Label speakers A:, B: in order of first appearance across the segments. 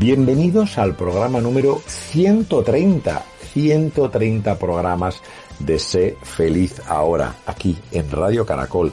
A: Bienvenidos al programa número 130, 130 programas de Sé Feliz Ahora, aquí en Radio Caracol.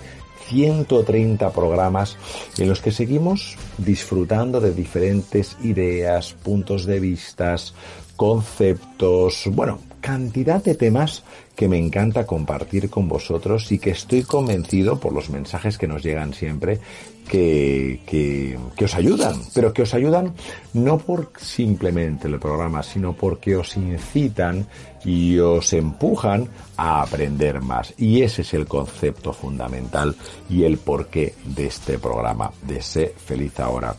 A: 130 programas en los que seguimos disfrutando de diferentes ideas, puntos de vistas, conceptos, bueno, cantidad de temas que me encanta compartir con vosotros y que estoy convencido por los mensajes que nos llegan siempre que, que, que, os ayudan, pero que os ayudan no por simplemente el programa, sino porque os incitan y os empujan a aprender más. Y ese es el concepto fundamental y el porqué de este programa, de Sé Feliz Ahora,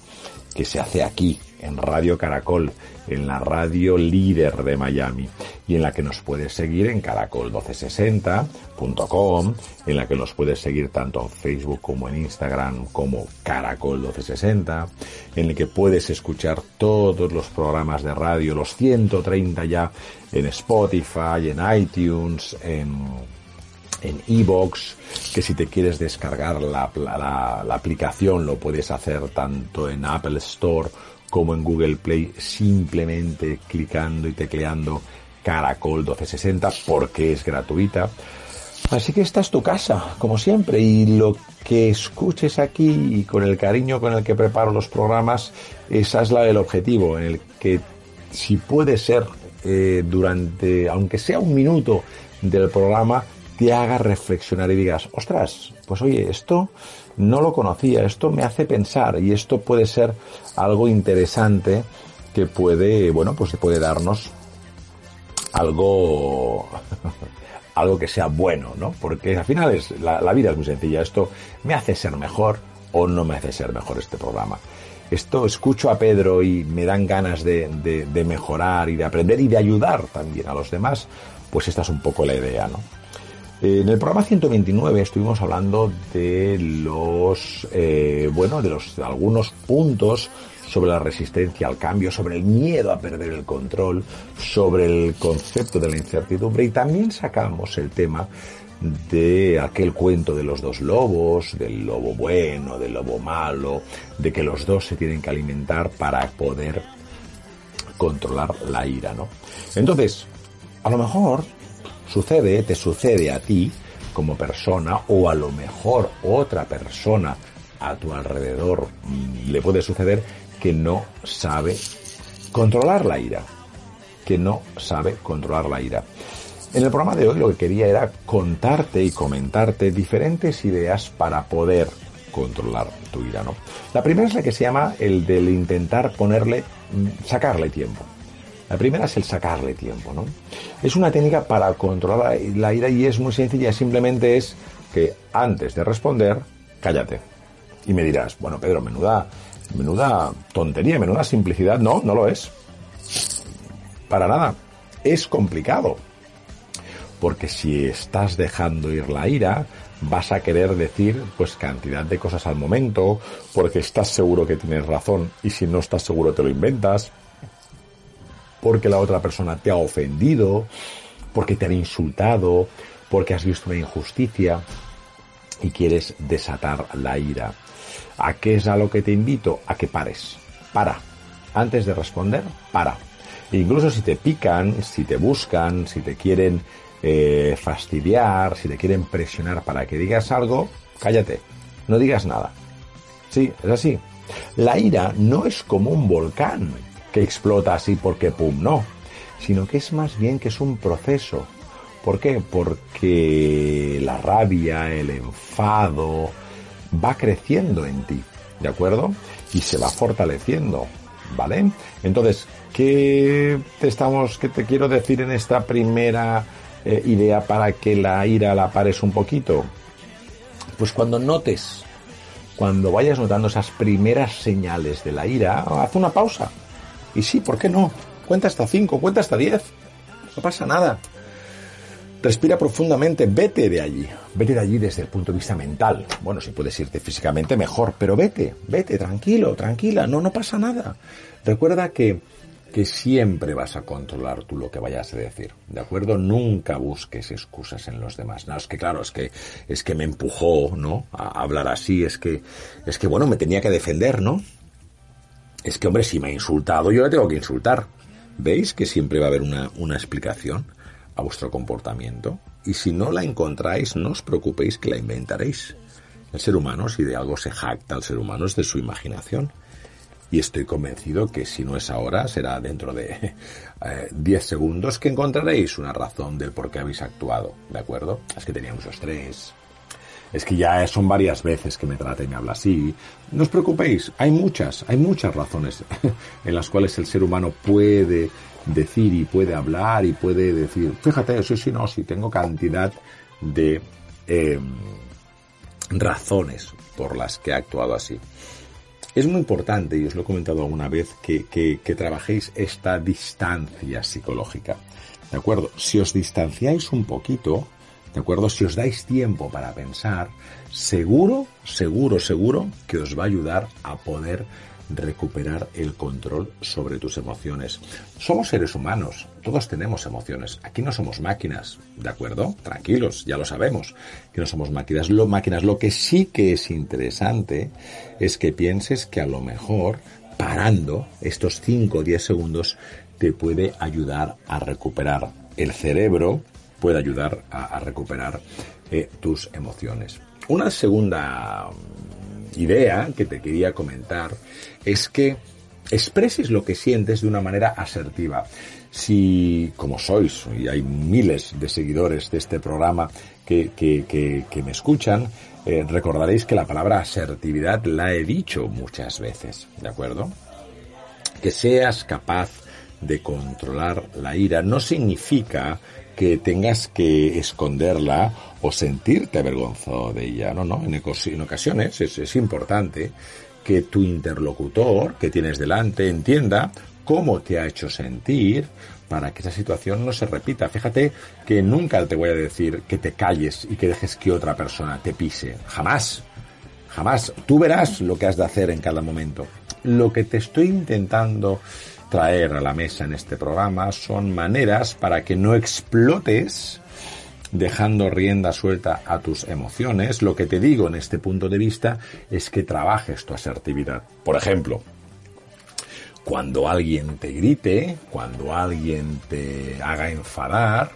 A: que se hace aquí, en Radio Caracol, en la radio líder de Miami y en la que nos puedes seguir en caracol1260.com, en la que nos puedes seguir tanto en Facebook como en Instagram como caracol1260, en el que puedes escuchar todos los programas de radio, los 130 ya en Spotify, en iTunes, en en iBox, que si te quieres descargar la, la, la, aplicación lo puedes hacer tanto en Apple Store como en Google Play simplemente clicando y tecleando Caracol 1260 porque es gratuita. Así que esta es tu casa, como siempre, y lo que escuches aquí y con el cariño con el que preparo los programas, esa es la del objetivo, en el que si puede ser eh, durante, aunque sea un minuto del programa, te haga reflexionar y digas, ostras, pues oye, esto no lo conocía, esto me hace pensar y esto puede ser algo interesante que puede, bueno, pues puede darnos algo, algo que sea bueno, ¿no? Porque al final es, la, la vida es muy sencilla, esto me hace ser mejor o no me hace ser mejor este programa esto escucho a Pedro y me dan ganas de, de, de, mejorar y de aprender y de ayudar también a los demás, pues esta es un poco la idea, ¿no? En el programa 129 estuvimos hablando de los, eh, bueno, de los algunos puntos sobre la resistencia al cambio, sobre el miedo a perder el control, sobre el concepto de la incertidumbre y también sacamos el tema de aquel cuento de los dos lobos, del lobo bueno, del lobo malo, de que los dos se tienen que alimentar para poder controlar la ira, ¿no? Entonces, a lo mejor sucede, te sucede a ti como persona o a lo mejor otra persona a tu alrededor mm, le puede suceder que no sabe controlar la ira, que no sabe controlar la ira. En el programa de hoy lo que quería era contarte y comentarte diferentes ideas para poder controlar tu ira, ¿no? La primera es la que se llama el del intentar ponerle, mm, sacarle tiempo. La primera es el sacarle tiempo, ¿no? Es una técnica para controlar la ira y es muy sencilla, simplemente es que antes de responder, cállate. Y me dirás, bueno, Pedro, menuda, menuda tontería, menuda simplicidad. No, no lo es. Para nada. Es complicado. Porque si estás dejando ir la ira, vas a querer decir pues cantidad de cosas al momento, porque estás seguro que tienes razón y si no estás seguro te lo inventas porque la otra persona te ha ofendido, porque te han insultado, porque has visto una injusticia y quieres desatar la ira. ¿A qué es a lo que te invito? A que pares. Para. Antes de responder, para. incluso si te pican, si te buscan, si te quieren eh, fastidiar, si te quieren presionar para que digas algo, cállate. No digas nada. Sí, es así. La ira no es como un volcán que explota así porque pum, no. Sino que es más bien que es un proceso. ¿Por qué? Porque la rabia, el enfado, va creciendo en ti, ¿de acuerdo? Y se va fortaleciendo, ¿vale? Entonces, ¿qué te estamos, qué te quiero decir en esta primera eh, idea para que la ira la pares un poquito? Pues cuando notes, cuando vayas notando esas primeras señales de la ira, haz una pausa. Y sí, ¿por qué no? Cuenta hasta cinco, cuenta hasta diez. No pasa nada. Respira profundamente, vete de allí, vete de allí desde el punto de vista mental. Bueno, si puedes irte físicamente mejor, pero vete, vete, tranquilo, tranquila, no, no pasa nada. Recuerda que, que siempre vas a controlar tú lo que vayas a decir, ¿de acuerdo? Nunca busques excusas en los demás. No, es que claro, es que, es que me empujó, ¿no? A hablar así, es que, es que bueno, me tenía que defender, ¿no? Es que, hombre, si me ha insultado, yo le tengo que insultar. ¿Veis que siempre va a haber una, una explicación? a vuestro comportamiento y si no la encontráis no os preocupéis que la inventaréis. El ser humano, si de algo se jacta el ser humano, es de su imaginación. Y estoy convencido que si no es ahora, será dentro de 10 eh, segundos que encontraréis una razón del por qué habéis actuado. ¿De acuerdo? Es que tenía mucho estrés. Es que ya son varias veces que me me habla así. No os preocupéis, hay muchas, hay muchas razones en las cuales el ser humano puede decir y puede hablar y puede decir, fíjate, sí, sí, no, sí, tengo cantidad de em, razones por las que he actuado así. Es muy importante, y os lo he comentado alguna vez, que, que trabajéis esta distancia psicológica. ¿De acuerdo? Si os distanciáis un poquito, ¿de acuerdo? Si os dais tiempo para pensar, seguro, seguro, seguro que os va a ayudar a poder recuperar el control sobre tus emociones. Somos seres humanos, todos tenemos emociones. Aquí no somos máquinas, ¿de acuerdo? Tranquilos, ya lo sabemos, que no somos máquinas. Lo, máquinas. lo que sí que es interesante es que pienses que a lo mejor parando estos 5 o 10 segundos te puede ayudar a recuperar el cerebro, puede ayudar a, recuperar eh, tus emociones. Una segunda idea que te quería comentar es que expreses lo que sientes de una manera asertiva. Si, como sois, y hay miles de seguidores de este programa que, que, me escuchan, eh, recordaréis que la palabra asertividad la he dicho muchas veces, ¿de acuerdo? Que seas capaz de controlar la ira no significa que tengas que esconderla o sentirte avergonzado de ella. No, no, en, ocasiones es, es importante que tu interlocutor que tienes delante entienda cómo te ha hecho sentir para que esa situación no se repita. Fíjate que nunca te voy a decir que te calles y que dejes que otra persona te pise. Jamás. Jamás. Tú verás lo que has de hacer en cada momento. Lo que te estoy intentando traer a la mesa en este programa son maneras para que no explotes dejando rienda suelta a tus emociones. Lo que te digo en este punto de vista es que trabajes tu asertividad. Por ejemplo, cuando alguien te grite, cuando alguien te haga enfadar,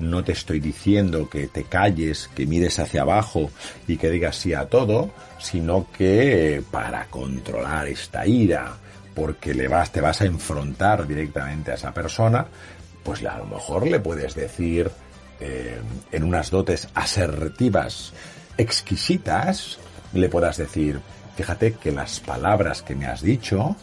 A: no te estoy diciendo que te calles, que mires hacia abajo y que digas sí a todo, sino que para controlar esta ira, porque le vas, te vas a enfrentar directamente a esa persona, pues a lo mejor le puedes decir eh, en unas dotes asertivas exquisitas, le puedas decir, fíjate que las palabras que me has dicho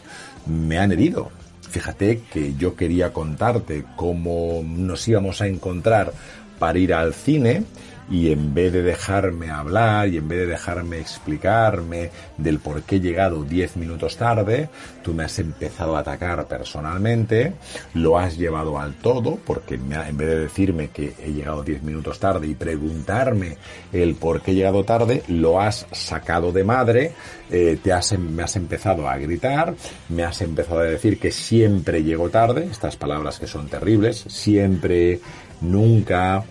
A: me han herido. Fíjate que yo quería contarte cómo nos íbamos a encontrar para ir al cine y en vez de dejarme hablar y en vez de dejarme explicarme del por qué he llegado 10 minutos tarde, tú me has empezado a atacar personalmente, lo has llevado al todo, porque en vez de decirme que he llegado 10 minutos tarde y preguntarme el por qué he llegado tarde, lo has sacado de madre, eh, te has, em, me has empezado a gritar, me has empezado a decir que siempre llego tarde, estas palabras que son terribles, siempre, nunca,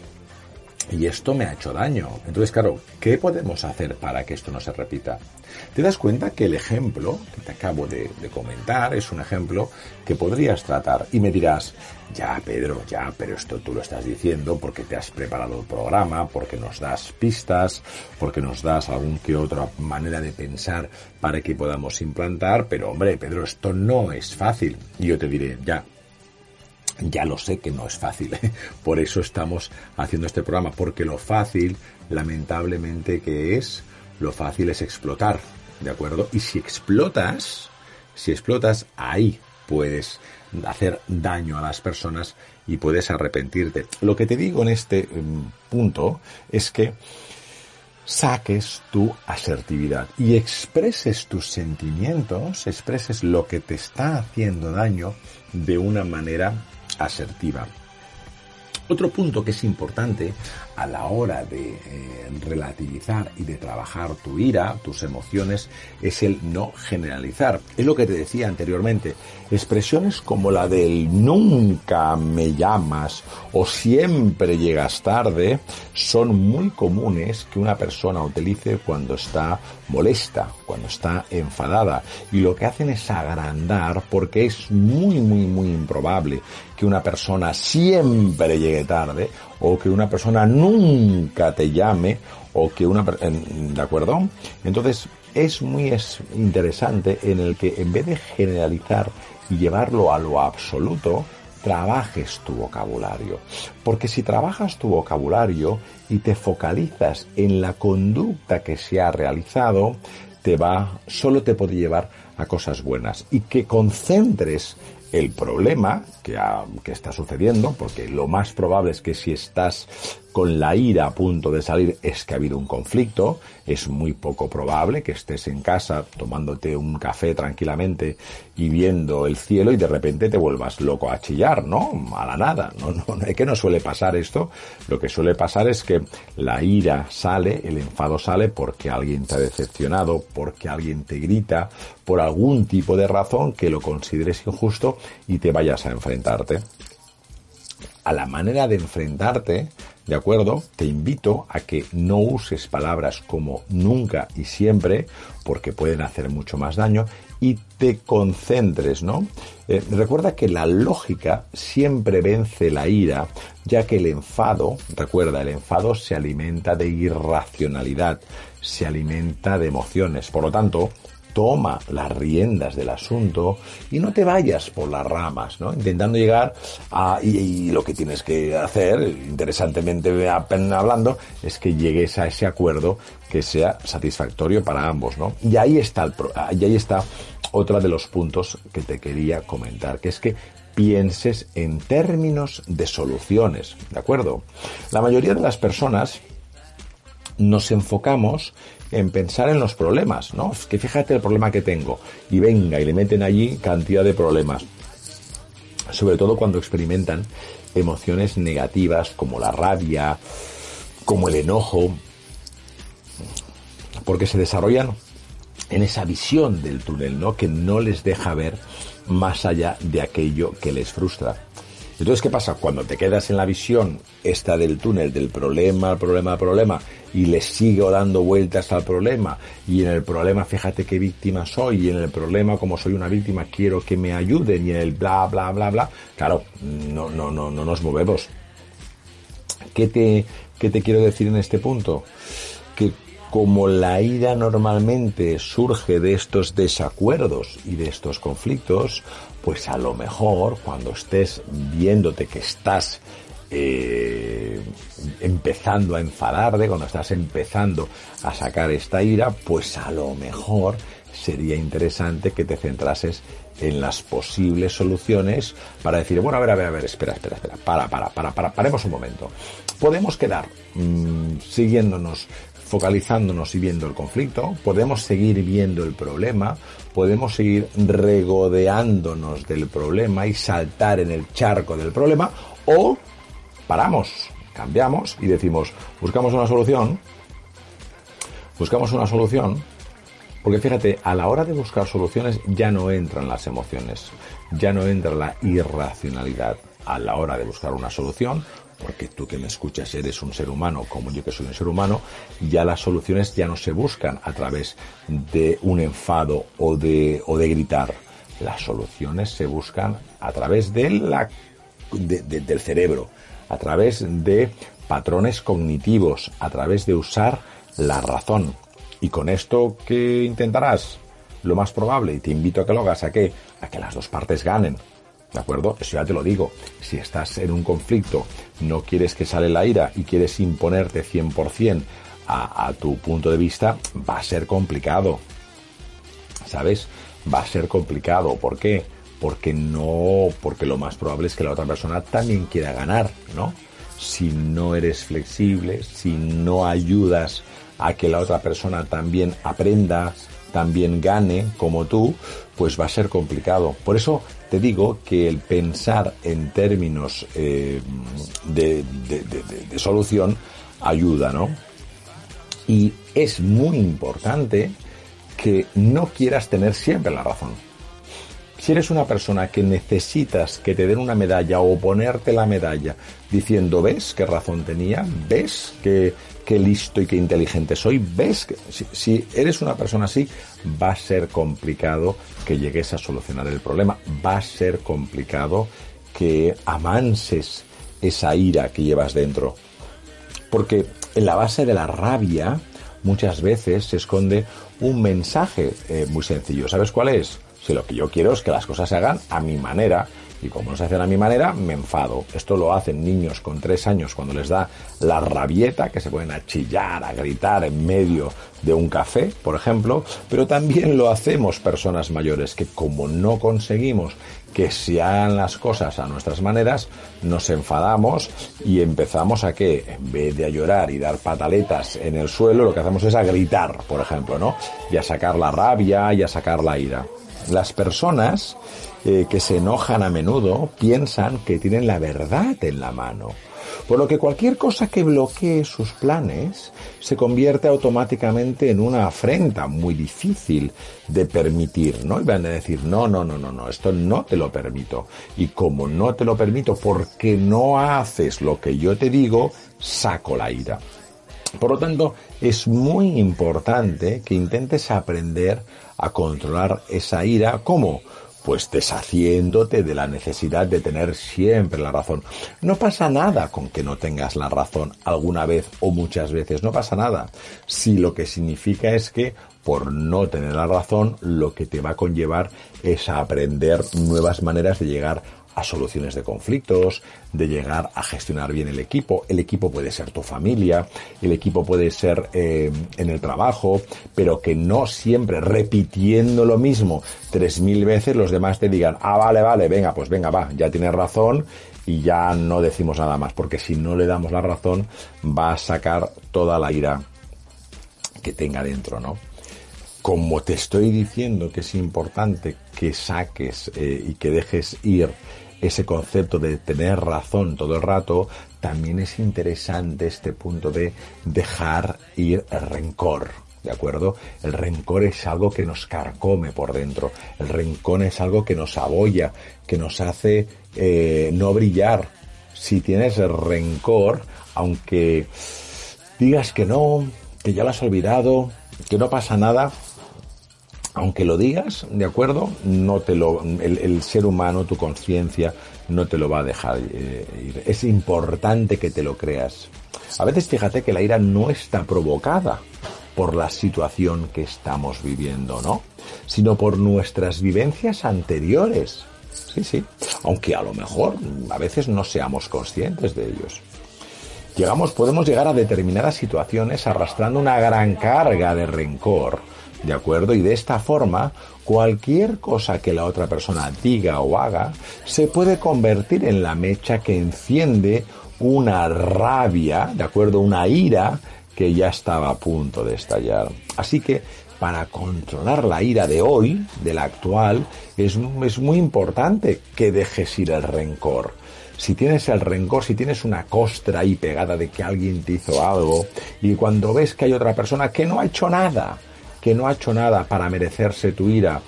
A: y esto me ha hecho daño. Entonces, claro, ¿qué podemos hacer para que esto no se repita? Te das cuenta que el ejemplo que te acabo de, comentar es un ejemplo que podrías tratar. Y me dirás, ya Pedro, ya, pero esto tú lo estás diciendo porque te has preparado el programa, porque nos das pistas, porque nos das algún que otra manera de pensar para que podamos implantar. Pero hombre, Pedro, esto no es fácil. Y yo te diré, ya, ya lo sé que no es fácil, ¿eh? por eso estamos haciendo este programa, porque lo fácil, lamentablemente que es, lo fácil es explotar, ¿de acuerdo? Y si explotas, si explotas, ahí puedes hacer daño a las personas y puedes arrepentirte. Lo que te digo en este em, punto es que saques tu asertividad y expreses tus sentimientos, expreses lo que te está haciendo daño de una manera asertiva. Otro punto que es importante a la hora de eh, relativizar y de trabajar tu ira, tus emociones, es el no generalizar. Es lo que te decía anteriormente. Expresiones como la del nunca me llamas o siempre llegas tarde son muy comunes que una persona utilice cuando está molesta, cuando está enfadada. Y lo que hacen es agrandar porque es muy, muy, muy improbable que una persona siempre llegue tarde o que una persona nunca te llame o que una de acuerdo entonces es muy interesante en el que en vez de generalizar y llevarlo a lo absoluto trabajes tu vocabulario. Porque si trabajas tu vocabulario y te focalizas en la conducta que se ha realizado te va solo te puede llevar a cosas buenas. Y que concentres el problema que, está sucediendo, porque lo más probable es que si estás con la ira a punto de salir es que ha habido un conflicto, es muy poco probable que estés en casa tomándote un café tranquilamente y viendo el cielo y de repente te vuelvas loco a chillar, ¿no? A la nada, no, no, no, que no suele pasar esto, lo que suele pasar es que la ira sale, el enfado sale porque alguien te ha decepcionado, porque alguien te grita, por algún tipo de razón que lo consideres injusto y te vayas a enfrentarte. A la manera de enfrentarte ¿De acuerdo? Te invito a que no uses palabras como nunca y siempre, porque pueden hacer mucho más daño, y te concentres, ¿no? Eh, recuerda que la lógica siempre vence la ira, ya que el enfado, recuerda, el enfado se alimenta de irracionalidad, se alimenta de emociones. Por lo tanto, toma las riendas del asunto y no te vayas por las ramas, ¿no? Intentando llegar a, y, lo que tienes que hacer, interesantemente hablando, es que llegues a ese acuerdo que sea satisfactorio para ambos, ¿no? Y ahí está el, y ahí está otro de los puntos que te quería comentar, que es que pienses en términos de soluciones, ¿de acuerdo? La mayoría de las personas nos enfocamos en pensar en los problemas, ¿no? Es que fíjate el problema que tengo y venga y le meten allí cantidad de problemas. Sobre todo cuando experimentan emociones negativas como la rabia, como el enojo, porque se desarrollan en esa visión del túnel, ¿no? Que no les deja ver más allá de aquello que les frustra. Entonces, ¿qué pasa? Cuando te quedas en la visión esta del túnel, del problema, problema, problema, y le sigo dando vueltas al problema, y en el problema fíjate qué víctima soy, y en el problema como soy una víctima quiero que me ayuden, y en el bla, bla, bla, bla, claro, no, no, no, no nos movemos. ¿Qué te, qué te quiero decir en este punto? Que como la ira normalmente surge de estos desacuerdos y de estos conflictos, pues a lo mejor cuando estés viéndote que estás eh, empezando a enfadarte, cuando estás empezando a sacar esta ira, pues a lo mejor sería interesante que te centrases en las posibles soluciones para decir, bueno, a ver, a ver, a ver, espera, espera, espera, para, para, para, para, paremos un momento. Podemos quedar mm, siguiéndonos, focalizándonos y viendo el conflicto, podemos seguir viendo el problema, podemos seguir regodeándonos del problema y saltar en el charco del problema, o paramos, cambiamos y decimos, buscamos una solución, buscamos una solución porque fíjate, a la hora de buscar soluciones ya no entran las emociones, ya no entra la irracionalidad. A la hora de buscar una solución, porque tú que me escuchas eres un ser humano como yo que soy un ser humano, ya las soluciones ya no se buscan a través de un enfado o de, o de gritar. Las soluciones se buscan a través de la, del cerebro, a través de patrones cognitivos, a través de usar la razón. Y con esto, ¿qué intentarás? Lo más probable, y te invito a que lo hagas, ¿a qué? A que las dos partes ganen. ¿De acuerdo? Eso ya te lo digo. Si estás en un conflicto, no quieres que sale la ira y quieres imponerte 100% a, a tu punto de vista, va a ser complicado. ¿Sabes? Va a ser complicado. ¿Por qué? Porque no, porque lo más probable es que la otra persona también quiera ganar, ¿no? Si no eres flexible, si no ayudas a que la otra persona también aprenda, también gane como tú, pues va a ser complicado. Por eso te digo que el pensar en términos eh, de, de solución ayuda, ¿no? Y es muy importante que no quieras tener siempre la razón. Si eres una persona que necesitas que te den una medalla o ponerte la medalla diciendo, ¿ves qué razón tenía? ¿Ves que qué listo y qué inteligente soy. ¿Ves? Que si, eres una persona así, va a ser complicado que llegues a solucionar el problema. Va a ser complicado que amanses esa ira que llevas dentro. Porque en la base de la rabia muchas veces se esconde un mensaje eh, muy sencillo. ¿Sabes cuál es? Si lo que yo quiero es que las cosas se hagan a mi manera y como no se hacen a mi manera, me enfado. Esto lo hacen niños con tres años cuando les da la rabieta, que se pueden a chillar, a gritar en medio de un café, por ejemplo, pero también lo hacemos personas mayores que como no conseguimos que se hagan las cosas a nuestras maneras, nos enfadamos y empezamos a que, en vez de a llorar y dar pataletas en el suelo, lo que hacemos es a gritar, por ejemplo, ¿no? Y a sacar la rabia y a sacar la ira. Las personas eh, que se enojan a menudo piensan que tienen la verdad en la mano. Por lo que cualquier cosa que bloquee sus planes se convierte automáticamente en una afrenta muy difícil de permitir, ¿no? Y van a decir, no, no, no, no, no, esto no te lo permito. Y como no te lo permito porque no haces lo que yo te digo, saco la ira. Por lo tanto, es muy importante que intentes aprender a controlar esa ira. ¿Cómo? pues deshaciéndote de la necesidad de tener siempre la razón. No pasa nada con que no tengas la razón alguna vez o muchas veces, no pasa nada. Si lo que significa es que por no tener la razón, lo que te va a conllevar es aprender nuevas maneras de llegar soluciones de conflictos, de llegar a gestionar bien el equipo. El equipo puede ser tu familia, el equipo puede ser eh, en el trabajo, pero que no siempre repitiendo lo mismo tres mil veces los demás te digan, ah, vale, vale, venga, pues venga, va, ya tienes razón y ya no decimos nada más, porque si no le damos la razón va a sacar toda la ira que tenga dentro, ¿no? Como te estoy diciendo que es importante que saques eh, y que dejes ir ese concepto de tener razón todo el rato, también es interesante este punto de dejar ir el rencor. ¿De acuerdo? El rencor es algo que nos carcome por dentro. El rencor es algo que nos abolla, que nos hace eh, no brillar. Si tienes rencor, aunque digas que no, que ya lo has olvidado, que no pasa nada, aunque lo digas, ¿de acuerdo? No te lo, el, ser humano, tu conciencia, no te lo va a dejar eh, ir. Es importante que te lo creas. A veces fíjate que la ira no está provocada por la situación que estamos viviendo, ¿no? Sino por nuestras vivencias anteriores. Sí, sí. Aunque a lo mejor a veces no seamos conscientes de ellos. Llegamos, podemos llegar a determinadas situaciones arrastrando una gran carga de rencor ¿de acuerdo? Y de esta forma, cualquier cosa que la otra persona diga o haga se puede convertir en la mecha que enciende una rabia, ¿de acuerdo? Una ira que ya estaba a punto de estallar. Así que para controlar la ira de hoy, de la actual, es, es muy importante que dejes ir el rencor si tienes el rencor, si tienes una costra ahí pegada de que alguien te hizo algo y cuando ves que hay otra persona que no ha hecho nada, que no ha hecho nada para merecerse tu ira,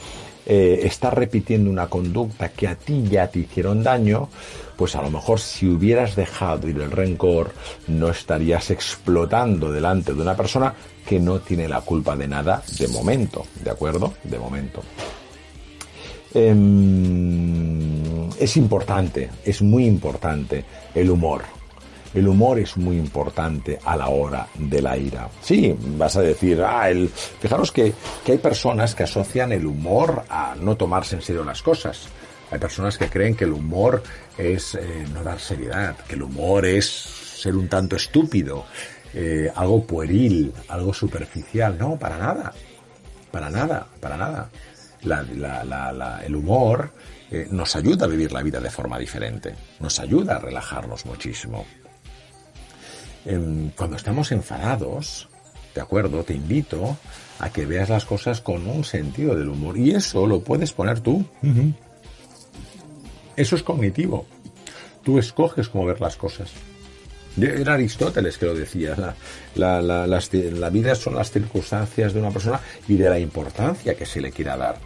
A: eh, está repitiendo una conducta que a ti ya te hicieron daño, pues a lo mejor si hubieras dejado ir el rencor, no estarías explotando delante de una persona que no tiene la culpa de nada de momento, ¿de acuerdo? De momento. Em, es importante, es muy importante el humor. El humor es muy importante a la hora de la ira. Sí, vas a decir, ah, el... fijaros que, hay personas que asocian el humor a no tomarse en serio las cosas. Hay personas que creen que el humor es eh, no dar seriedad, que el humor es ser un tanto estúpido, eh, algo pueril, algo superficial. No, para nada. Para nada, para nada el humor eh, nos ayuda a vivir la vida de forma diferente, nos ayuda a relajarnos muchísimo. Cuando estamos enfadados, ¿de acuerdo? Te invito a que veas las cosas con un sentido del humor y eso lo puedes poner tú. Eso es cognitivo. Tú escoges cómo ver las cosas. Era Aristóteles que lo decía. La, la, vida son las circunstancias de una persona y de la importancia que se le quiera dar.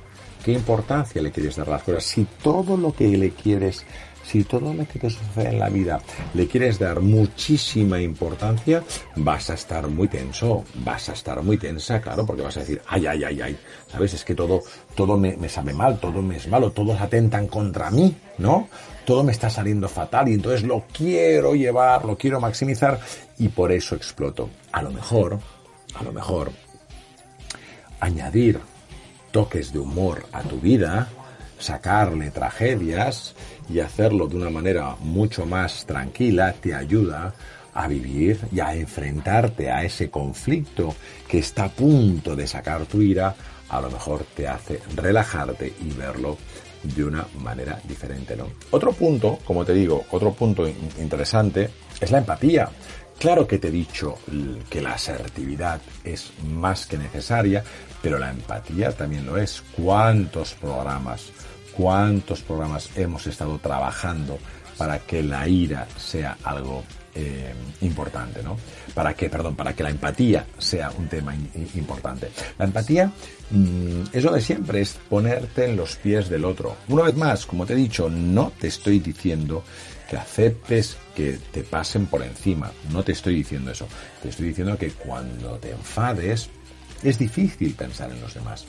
A: ¿Qué importancia le quieres dar a las cosas? Si todo lo que le quieres, si todo lo que te sucede en la vida le quieres dar muchísima importancia, vas a estar muy tenso, vas a estar muy tensa, claro, porque vas a decir, ay, ay, ay, ay, ¿sabes? Es que todo, todo me, me sabe mal, todo me es malo, todos atentan contra mí, ¿no? Todo me está saliendo fatal y entonces lo quiero llevar, lo quiero maximizar y por eso exploto. A lo mejor, a lo mejor, añadir toques de humor a tu vida, sacarle tragedias y hacerlo de una manera mucho más tranquila te ayuda a vivir y a enfrentarte a ese conflicto que está a punto de sacar tu ira, a lo mejor te hace relajarte y verlo de una manera diferente, ¿no? Otro punto, como te digo, otro punto interesante es la empatía. Claro que te he dicho que la asertividad es más que necesaria, pero la empatía también lo es. ¿Cuántos programas, cuántos programas hemos estado trabajando para que la ira sea algo eh, importante, ¿no? Para que, perdón, para que la empatía sea un tema importante. La empatía mm, es lo de siempre, es ponerte en los pies del otro. Una vez más, como te he dicho, no te estoy diciendo que aceptes que te pasen por encima. No te estoy diciendo eso. Te estoy diciendo que cuando te enfades, es difícil pensar en los demás.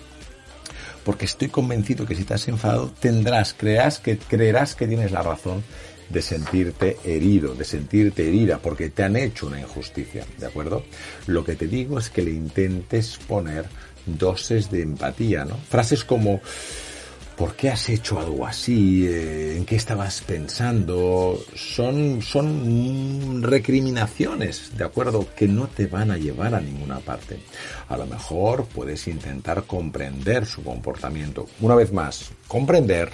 A: Porque estoy convencido que si has enfadado, tendrás, creas que, creerás que tienes la razón de sentirte herido, de sentirte herida, porque te han hecho una injusticia, ¿de acuerdo? Lo que te digo es que le intentes poner dosis de empatía, ¿no? Frases como, ¿Por qué has hecho algo así? Eh, ¿En qué estabas pensando? Son, son recriminaciones, ¿de acuerdo? Que no te van a llevar a ninguna parte. A lo mejor puedes intentar comprender su comportamiento. Una vez más, comprender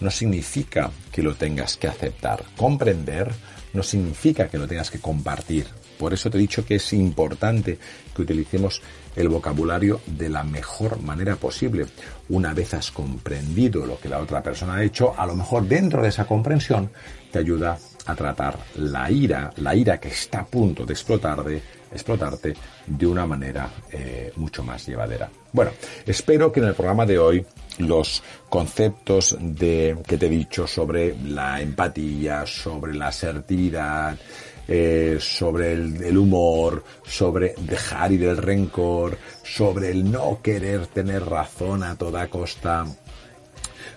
A: no significa que lo tengas que aceptar. Comprender no significa que lo tengas que compartir. Por eso te he dicho que es importante que utilicemos el vocabulario de la mejor manera posible. Una vez has comprendido lo que la otra persona ha hecho, a lo mejor dentro de esa comprensión te ayuda a tratar la ira, la ira que está a punto de explotar de explotarte de una manera eh, mucho más llevadera. Bueno, espero que en el programa de hoy los conceptos de que te he dicho sobre la empatía, sobre la asertividad, eh, sobre el, humor, sobre dejar ir el rencor, sobre el no querer tener razón a toda costa,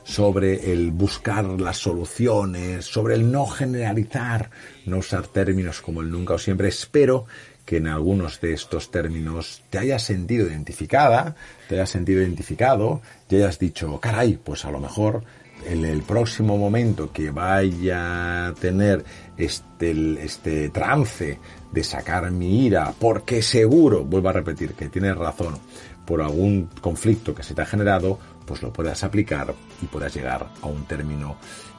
A: sobre el buscar las soluciones, sobre el no generalizar, no usar términos como el nunca o siempre. Espero que en algunos de estos términos te hayas sentido identificada, te hayas sentido identificado, y hayas dicho, caray, pues a lo mejor en el próximo momento que vaya a tener este, este trance de sacar mi ira, porque seguro, vuelvo a repetir que tienes razón, por algún conflicto que se te ha generado, pues lo puedas aplicar y puedas llegar a un término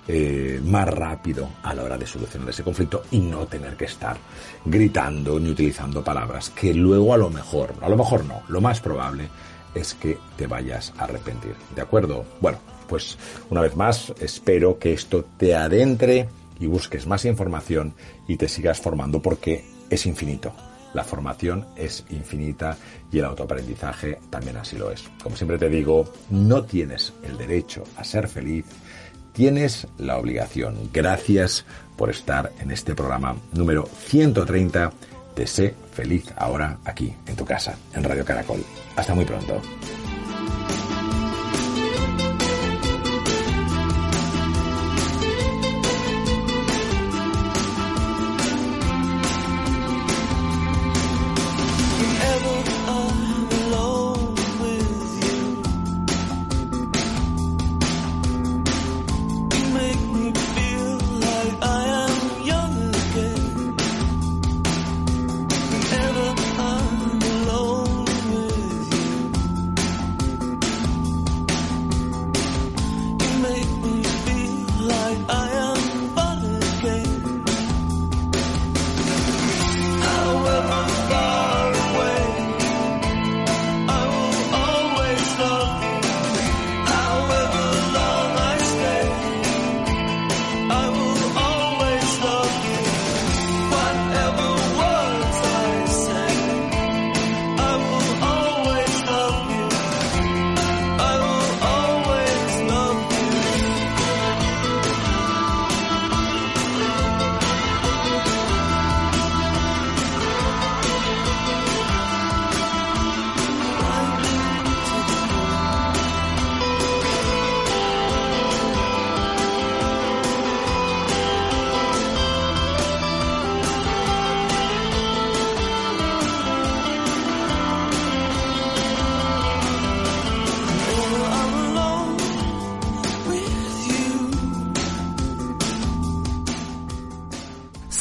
A: eh, más rápido a la hora de solucionar ese conflicto y no tener que estar gritando ni utilizando palabras que luego a lo mejor, a lo mejor no, lo más probable es que te vayas a arrepentir. ¿De acuerdo? Bueno, pues una vez más espero que esto te adentre y busques más información y te sigas formando porque es infinito. La formación es infinita y el autoaprendizaje también así lo es. Como siempre te digo, no tienes el derecho a ser feliz, tienes la obligación. Gracias por estar en este programa número 130 de Sé feliz ahora aquí, en tu casa, en Radio Caracol. Hasta muy pronto.